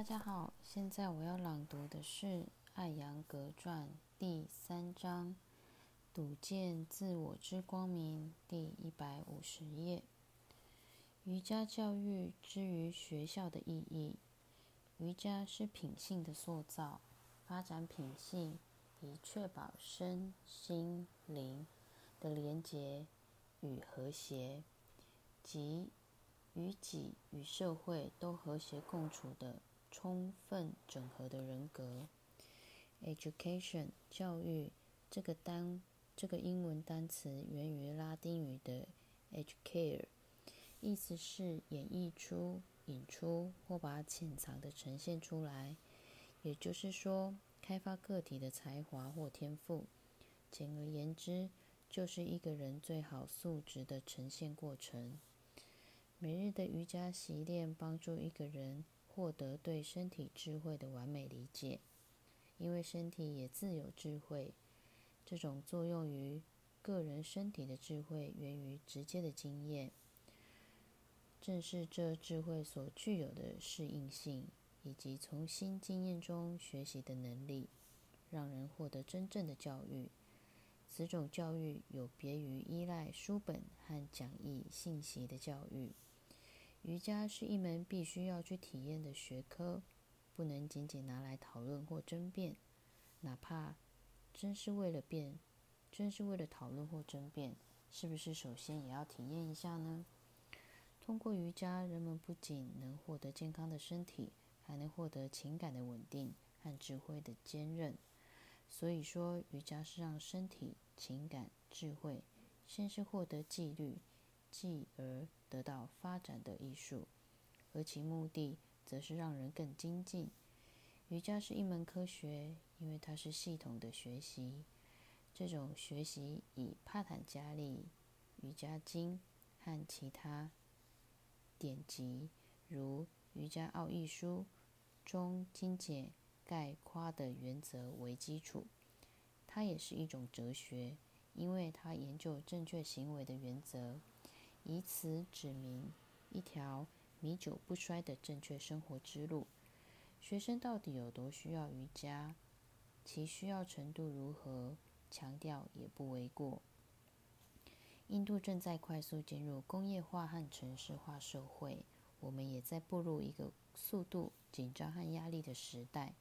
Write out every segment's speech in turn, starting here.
大家好，现在我要朗读的是《艾扬格传》第三章“睹见自我之光明”第一百五十页。瑜伽教育之于学校的意义。瑜伽是品性的塑造，发展品性，以确保身心灵的连结与和谐，即与己与社会都和谐共处的。充分整合的人格，education 教育这个单这个英文单词源于拉丁语的 educare，意思是演绎出、引出或把潜藏的呈现出来，也就是说，开发个体的才华或天赋。简而言之，就是一个人最好素质的呈现过程。每日的瑜伽习练帮助一个人。获得对身体智慧的完美理解，因为身体也自有智慧。这种作用于个人身体的智慧，源于直接的经验。正是这智慧所具有的适应性，以及从新经验中学习的能力，让人获得真正的教育。此种教育有别于依赖书本和讲义信息的教育。瑜伽是一门必须要去体验的学科，不能仅仅拿来讨论或争辩。哪怕真是为了辩，真是为了讨论或争辩，是不是首先也要体验一下呢？通过瑜伽，人们不仅能获得健康的身体，还能获得情感的稳定和智慧的坚韧。所以说，瑜伽是让身体、情感、智慧先是获得纪律。继而得到发展的艺术，而其目的则是让人更精进。瑜伽是一门科学，因为它是系统的学习。这种学习以帕坦加利瑜伽经和其他典籍，如《瑜伽奥义书》中精简概括的原则为基础。它也是一种哲学，因为它研究正确行为的原则。以此指明一条弥久不衰的正确生活之路。学生到底有多需要瑜伽？其需要程度如何？强调也不为过。印度正在快速进入工业化和城市化社会，我们也在步入一个速度紧张和压力的时代。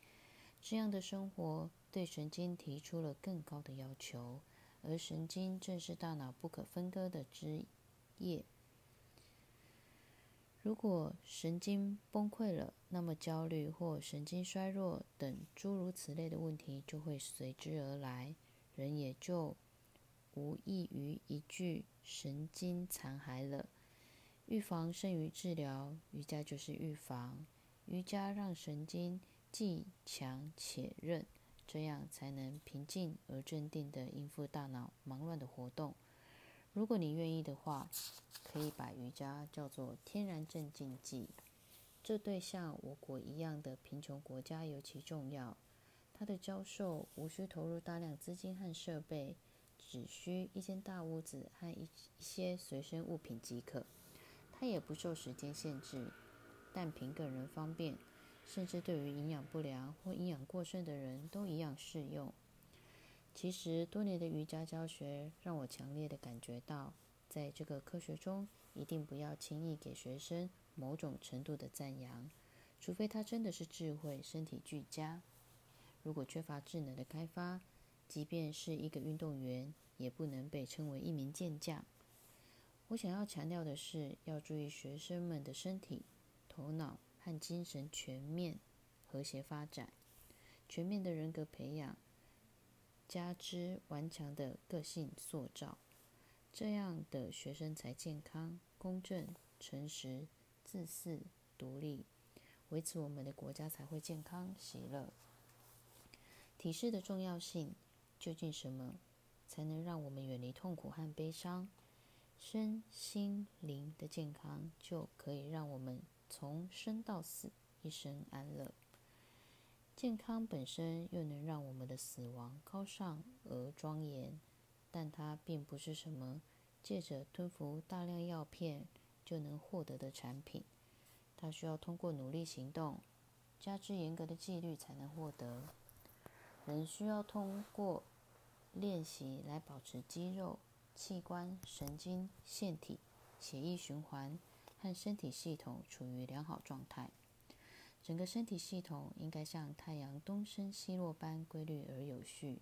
这样的生活对神经提出了更高的要求，而神经正是大脑不可分割的之。业。如果神经崩溃了，那么焦虑或神经衰弱等诸如此类的问题就会随之而来，人也就无异于一具神经残骸了。预防胜于治疗，瑜伽就是预防。瑜伽让神经既强且韧，这样才能平静而镇定地应付大脑忙乱的活动。如果你愿意的话，可以把瑜伽叫做天然镇静剂。这对像我国一样的贫穷国家尤其重要。它的教授无需投入大量资金和设备，只需一间大屋子和一一些随身物品即可。它也不受时间限制，但凭个人方便，甚至对于营养不良或营养过剩的人都一样适用。其实，多年的瑜伽教学让我强烈的感觉到，在这个科学中，一定不要轻易给学生某种程度的赞扬，除非他真的是智慧、身体俱佳。如果缺乏智能的开发，即便是一个运动员，也不能被称为一名健将。我想要强调的是，要注意学生们的身体、头脑和精神全面和谐发展，全面的人格培养。加之顽强的个性塑造，这样的学生才健康、公正、诚实、自私、独立，维持我们的国家才会健康喜乐。体式的重要性，究竟什么才能让我们远离痛苦和悲伤？身心灵的健康就可以让我们从生到死一生安乐。健康本身又能让我们的死亡高尚而庄严，但它并不是什么借着吞服大量药片就能获得的产品。它需要通过努力行动，加之严格的纪律才能获得。人需要通过练习来保持肌肉、器官、神经、腺体、血液循环和身体系统处于良好状态。整个身体系统应该像太阳东升西落般规律而有序，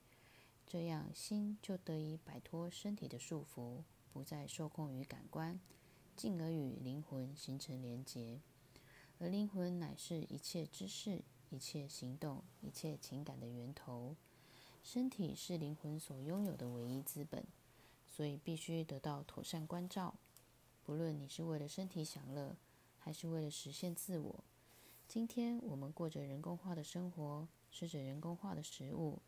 这样心就得以摆脱身体的束缚，不再受控于感官，进而与灵魂形成连结。而灵魂乃是一切知识、一切行动、一切情感的源头。身体是灵魂所拥有的唯一资本，所以必须得到妥善关照。不论你是为了身体享乐，还是为了实现自我。今天我们过着人工化的生活，吃着人工化的食物，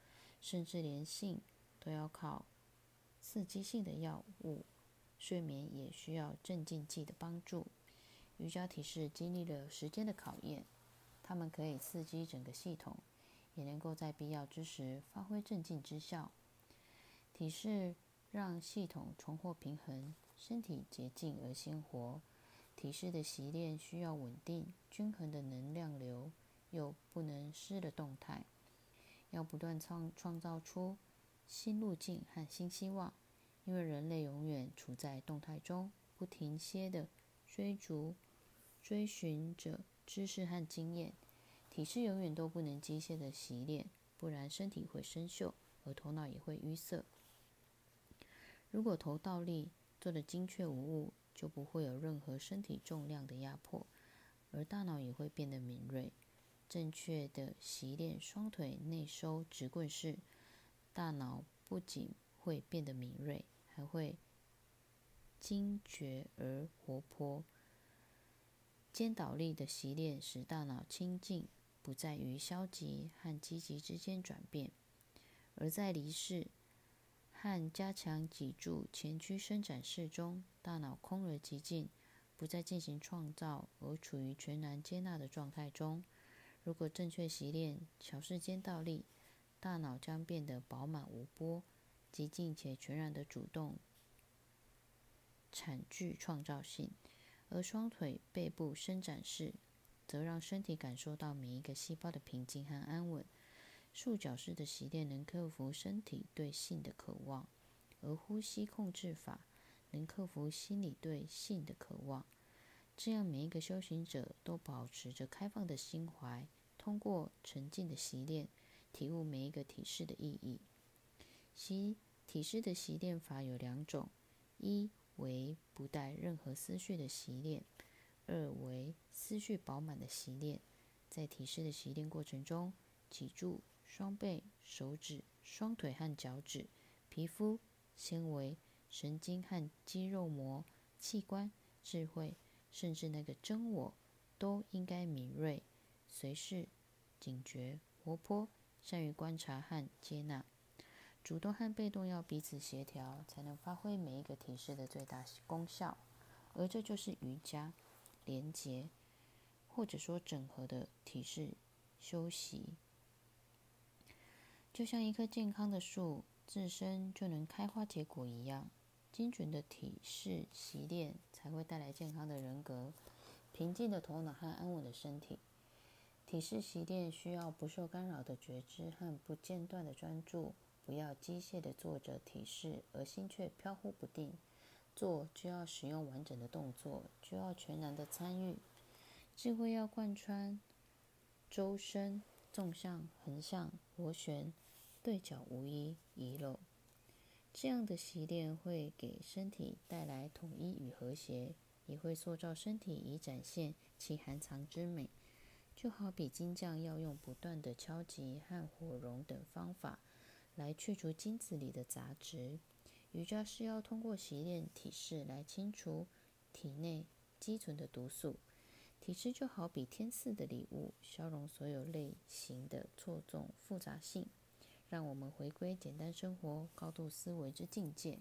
甚至连性都要靠刺激性的药物。睡眠也需要镇静剂的帮助。瑜伽体式经历了时间的考验，它们可以刺激整个系统，也能够在必要之时发挥镇静之效。体式让系统重获平衡，身体洁净而鲜活。体式的习练需要稳定、均衡的能量流，又不能失了动态，要不断创创造出新路径和新希望。因为人类永远处在动态中，不停歇的追逐、追寻着知识和经验。体式永远都不能机械的习练，不然身体会生锈，而头脑也会淤塞。如果头倒立做的精确无误，就不会有任何身体重量的压迫，而大脑也会变得敏锐。正确的习练双腿内收直棍式，大脑不仅会变得敏锐，还会惊觉而活泼。肩倒立的习练使大脑清净，不在于消极和积极之间转变，而在离世。和加强脊柱前屈伸展式中，大脑空而极静，不再进行创造，而处于全然接纳的状态中。如果正确习练桥式肩倒立，大脑将变得饱满无波、极静且全然的主动，产具创造性；而双腿背部伸展式，则让身体感受到每一个细胞的平静和安稳。束脚式的习练能克服身体对性的渴望，而呼吸控制法能克服心理对性的渴望。这样，每一个修行者都保持着开放的心怀，通过沉静的习练，体悟每一个体式的意义。习体式的习练法有两种：一为不带任何思绪的习练；二为思绪饱满的习练。在体式的习练过程中，脊柱。双背、手指、双腿和脚趾、皮肤、纤维、神经和肌肉膜、器官、智慧，甚至那个真我，都应该敏锐、随时警觉、活泼，善于观察和接纳。主动和被动要彼此协调，才能发挥每一个体式的最大功效。而这就是瑜伽连结，或者说整合的体式休息。就像一棵健康的树自身就能开花结果一样，精准的体式习练才会带来健康的人格、平静的头脑和安稳的身体。体式习练需要不受干扰的觉知和不间断的专注，不要机械的做着体式而心却飘忽不定。做就要使用完整的动作，就要全然的参与。智慧要贯穿周身。纵向、横向、螺旋、对角无一遗漏，这样的习练会给身体带来统一与和谐，也会塑造身体以展现其含藏之美。就好比金匠要用不断的敲击和火熔等方法来去除金子里的杂质，瑜伽是要通过习练体式来清除体内积存的毒素。体式就好比天赐的礼物，消融所有类型的错综复杂性，让我们回归简单生活、高度思维之境界。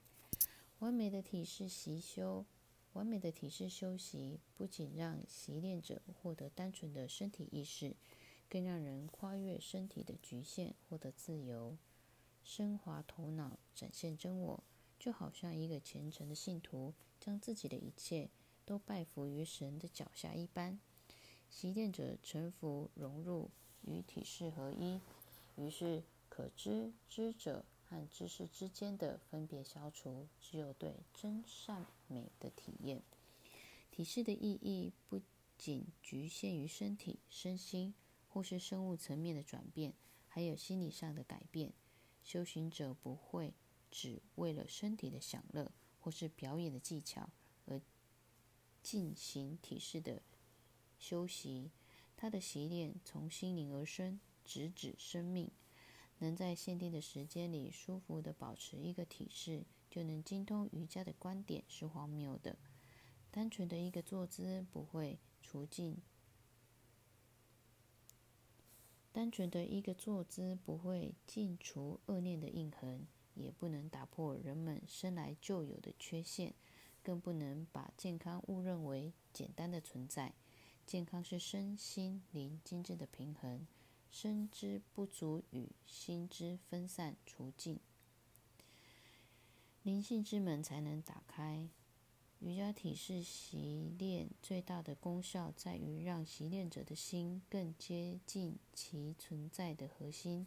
完美的体式习修，完美的体式修习，不仅让习练者获得单纯的身体意识，更让人跨越身体的局限，获得自由，升华头脑，展现真我。就好像一个虔诚的信徒，将自己的一切。都拜服于神的脚下一般，习练者臣服融入与体式合一，于是可知知者和知识之间的分别消除，只有对真善美的体验。体式的意义不仅局限于身体、身心或是生物层面的转变，还有心理上的改变。修行者不会只为了身体的享乐或是表演的技巧而进行体式的修习，他的习练从心灵而生，直指生命。能在限定的时间里舒服地保持一个体式，就能精通瑜伽的观点是荒谬的。单纯的一个坐姿不会除尽，单纯的一个坐姿不会尽除恶念的印痕，也不能打破人们生来就有的缺陷，更不能把健康误认为简单的存在。健康是身心灵精致的平衡。身之不足与心之分散除尽，灵性之门才能打开。瑜伽体式习练最大的功效在于让习练者的心更接近其存在的核心，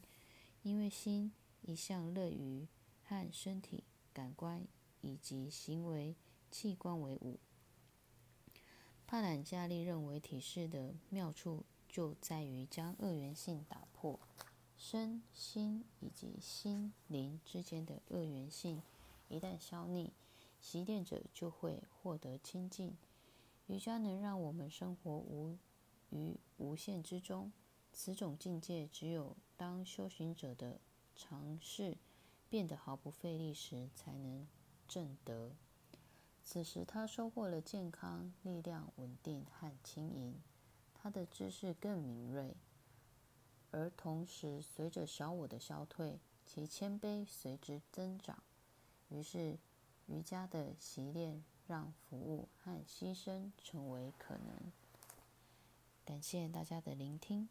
因为心一向乐于和身体、感官以及行为器官为伍。帕坦加利认为体式的妙处。就在于将二元性打破，身心以及心灵之间的二元性一旦消匿，习练者就会获得清净。瑜伽能让我们生活无于无限之中，此种境界只有当修行者的尝试变得毫不费力时，才能证得。此时他收获了健康、力量、稳定和轻盈。他的知识更敏锐，而同时随着小我的消退，其谦卑随之增长。于是，瑜伽的习练让服务和牺牲成为可能。感谢大家的聆听。